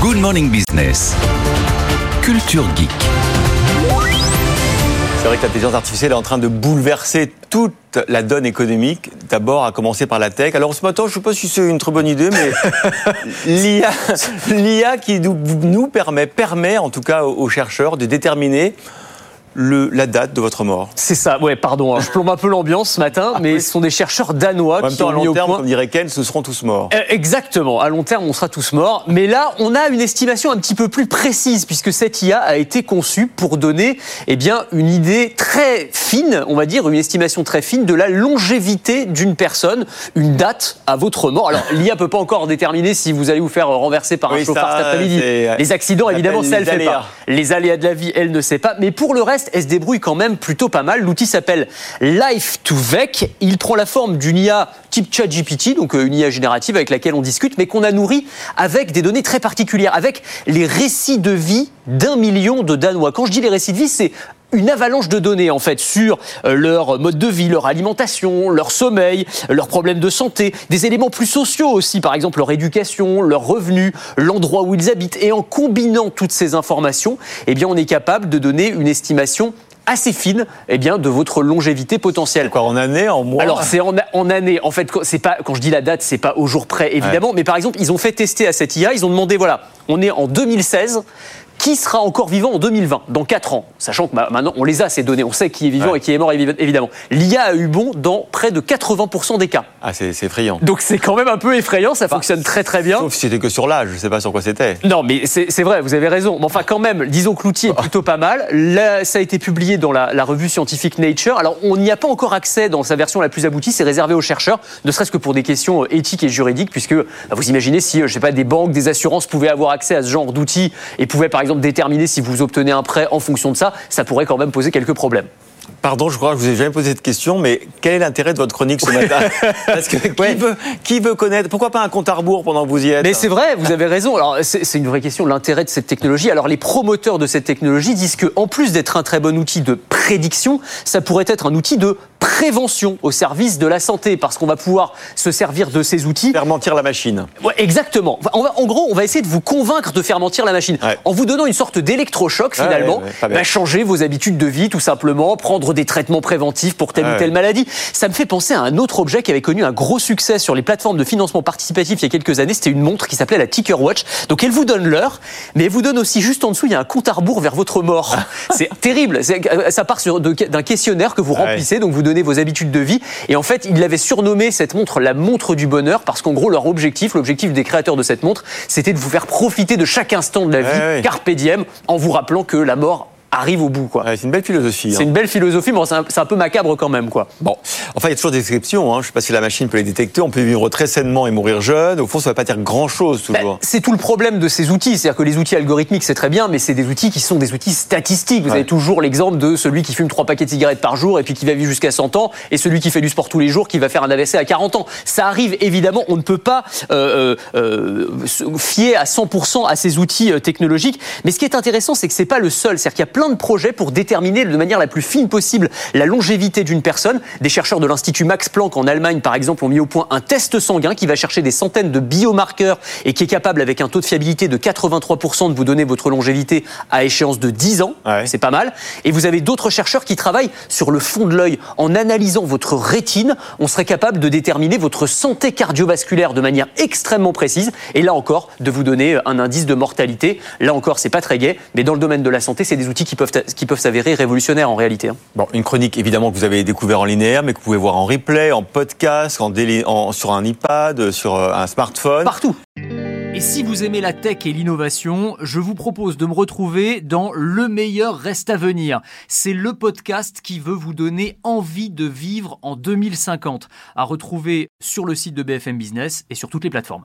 Good Morning Business. Culture Geek. C'est vrai que l'intelligence artificielle est en train de bouleverser toute la donne économique, d'abord à commencer par la tech. Alors ce matin, je ne sais pas si c'est une très bonne idée, mais l'IA, l'IA qui nous, nous permet, permet en tout cas aux chercheurs de déterminer le, la date de votre mort. C'est ça, ouais, pardon, hein. je plombe un peu l'ambiance ce matin, Ah mais oui. ce sont des chercheurs danois En même qui temps, ont à mis long au terme, point. comme dirait Ken, ce seront tous morts. Euh, Exactement, à long terme on sera tous morts, mais là on a une estimation un petit peu plus précise puisque cette IA a été conçue pour donner eh bien, une idée très fine, on va dire une estimation très fine de la longévité d'une personne, une date à votre mort. Alors l'IA peut pas encore déterminer si vous allez vous faire renverser par un chauffard cet après-midi. Les accidents évidemment ça elle les fait pas. Les aléas de la vie, elle ne sait pas. Mais pour le reste, elle se débrouille quand même plutôt pas mal. L'outil s'appelle Life to Vec. Il prend la forme d'une IA type ChatGPT, donc euh, une IA générative avec laquelle on discute, mais qu'on a nourri avec des données très particulières, avec les récits de vie d'un million de Danois. Quand je dis les récits de vie, c'est une avalanche de données en fait sur euh, leur mode de vie, leur alimentation, leur sommeil, leurs problèmes de santé, des éléments plus sociaux aussi, par exemple leur éducation, leurs revenus, l'endroit où ils habitent. Et en combinant toutes ces informations, eh bien on est capable de donner une estimation assez fine eh bien, de votre longévité potentielle. Quoi, en année, en mois? Alors c'est en, en année. En fait, c'est pas quand je dis la date, c'est pas au jour près évidemment, mais par exemple, ils ont fait tester à cette IA. Ils ont demandé voilà, on est en 2016. Qui sera encore vivant en 2020, dans 4 ans Sachant que bah, maintenant, on les a, ces données. On sait qui est vivant Ouais. et qui est mort, évi- évidemment. L'IA a eu bon dans près de 80% des cas. Ah, c'est effrayant. Donc c'est quand même un peu effrayant, ça fonctionne très très bien. Sauf si c'était que sur l'âge, je ne sais pas sur quoi c'était. Non, mais c'est vrai, vous avez raison. Mais enfin, quand même, disons que l'outil est plutôt pas mal. Là, ça a été publié dans la, la revue scientifique Nature. Alors, on n'y a pas encore accès dans sa version la plus aboutie. C'est réservé aux chercheurs, ne serait-ce que pour des questions euh, éthiques et juridiques, puisque bah, vous imaginez si, euh, je sais pas, des banques, des assurances pouvaient avoir accès à ce genre d'outils et pouvaient, par exemple, déterminer si vous obtenez un prêt en fonction de ça, ça pourrait quand même poser quelques problèmes. Pardon, je crois que je vous ai jamais posé cette question, mais quel est l'intérêt de votre chronique ce matin Parce que qui, Ouais. veut, qui veut connaître Pourquoi pas un compte à rebours pendant que vous y êtes Mais c'est vrai, vous avez raison. Alors c'est c'est une vraie question l'intérêt de cette technologie. Alors les promoteurs de cette technologie disent que en plus d'être un très bon outil de prédiction, ça pourrait être un outil de prévention au service de la santé parce qu'on va pouvoir se servir de ces outils. Faire mentir la machine. Ouais, exactement. Enfin, on va- en gros, on va essayer de vous convaincre de faire mentir la machine Ouais. en vous donnant une sorte d'électrochoc finalement. ouais. Bah, changer vos habitudes de vie tout simplement, prendre des traitements préventifs pour telle ou telle maladie. Ça me fait penser à un autre objet qui avait connu un gros succès sur les plateformes de financement participatif il y a quelques années. C'était une montre qui s'appelait la Ticker Watch. Donc elle vous donne l'heure, mais elle vous donne aussi juste en dessous il y a un compte à rebours vers votre mort. C'est terrible. Euh, Ça part d'un questionnaire que vous Ouais. remplissez, donc vous vos habitudes de vie. Et en fait, ils l'avaient surnommé cette montre la montre du bonheur parce qu'en gros leur objectif, l'objectif des créateurs de cette montre, c'était de vous faire profiter de chaque instant de la vie, Ouais, ouais. carpe diem, en vous rappelant que la mort arrive au bout. quoi. Ouais, c'est une belle philosophie. C'est hein. une belle philosophie, mais c'est un, peu macabre quand même. quoi. Bon, enfin, il y a toujours des exceptions. Hein. Je ne sais pas si la machine peut les détecter. On peut vivre très sainement et mourir jeune. Au fond, ça ne va pas dire grand-chose Ben, toujours. c'est tout le problème de ces outils. C'est-à-dire que les outils algorithmiques, c'est très bien, mais c'est des outils qui sont des outils statistiques. Vous Ouais. avez toujours l'exemple de celui qui fume trois paquets de cigarettes par jour et puis qui va vivre jusqu'à 100 ans, et celui qui fait du sport tous les jours qui va faire un AVC à 40 ans. Ça arrive évidemment. On ne peut pas euh, euh, euh, se fier à 100% à ces outils technologiques. Mais ce qui est intéressant, c'est que c'est pas le seul. C'est-à-dire qu'il y a plein de projets pour déterminer de manière la plus fine possible la longévité d'une personne. Des chercheurs de l'Institut Max Planck en Allemagne, par exemple, ont mis au point un test sanguin qui va chercher des centaines de biomarqueurs et qui est capable, avec un taux de fiabilité de 83%, de vous donner votre longévité à échéance de 10 ans. Ouais. C'est pas mal. Et vous avez d'autres chercheurs qui travaillent sur le fond de l'œil. En analysant votre rétine, on serait capable de déterminer votre santé cardiovasculaire de manière extrêmement précise. Et là encore, de vous donner un indice de mortalité. Là encore, c'est pas très gai, mais dans le domaine de la santé, c'est des outils qui peuvent, qui peuvent s'avérer révolutionnaires en réalité. hein. Bon, une chronique évidemment que vous avez découvert en linéaire, mais que vous pouvez voir en replay, en podcast, en déli- en- sur un iPad, sur euh, un smartphone. Partout. Et si vous aimez la tech et l'innovation, je vous propose de me retrouver dans Le meilleur reste à venir. C'est le podcast qui veut vous donner envie de vivre en 2050, à retrouver sur le site de BFM Business et sur toutes les plateformes.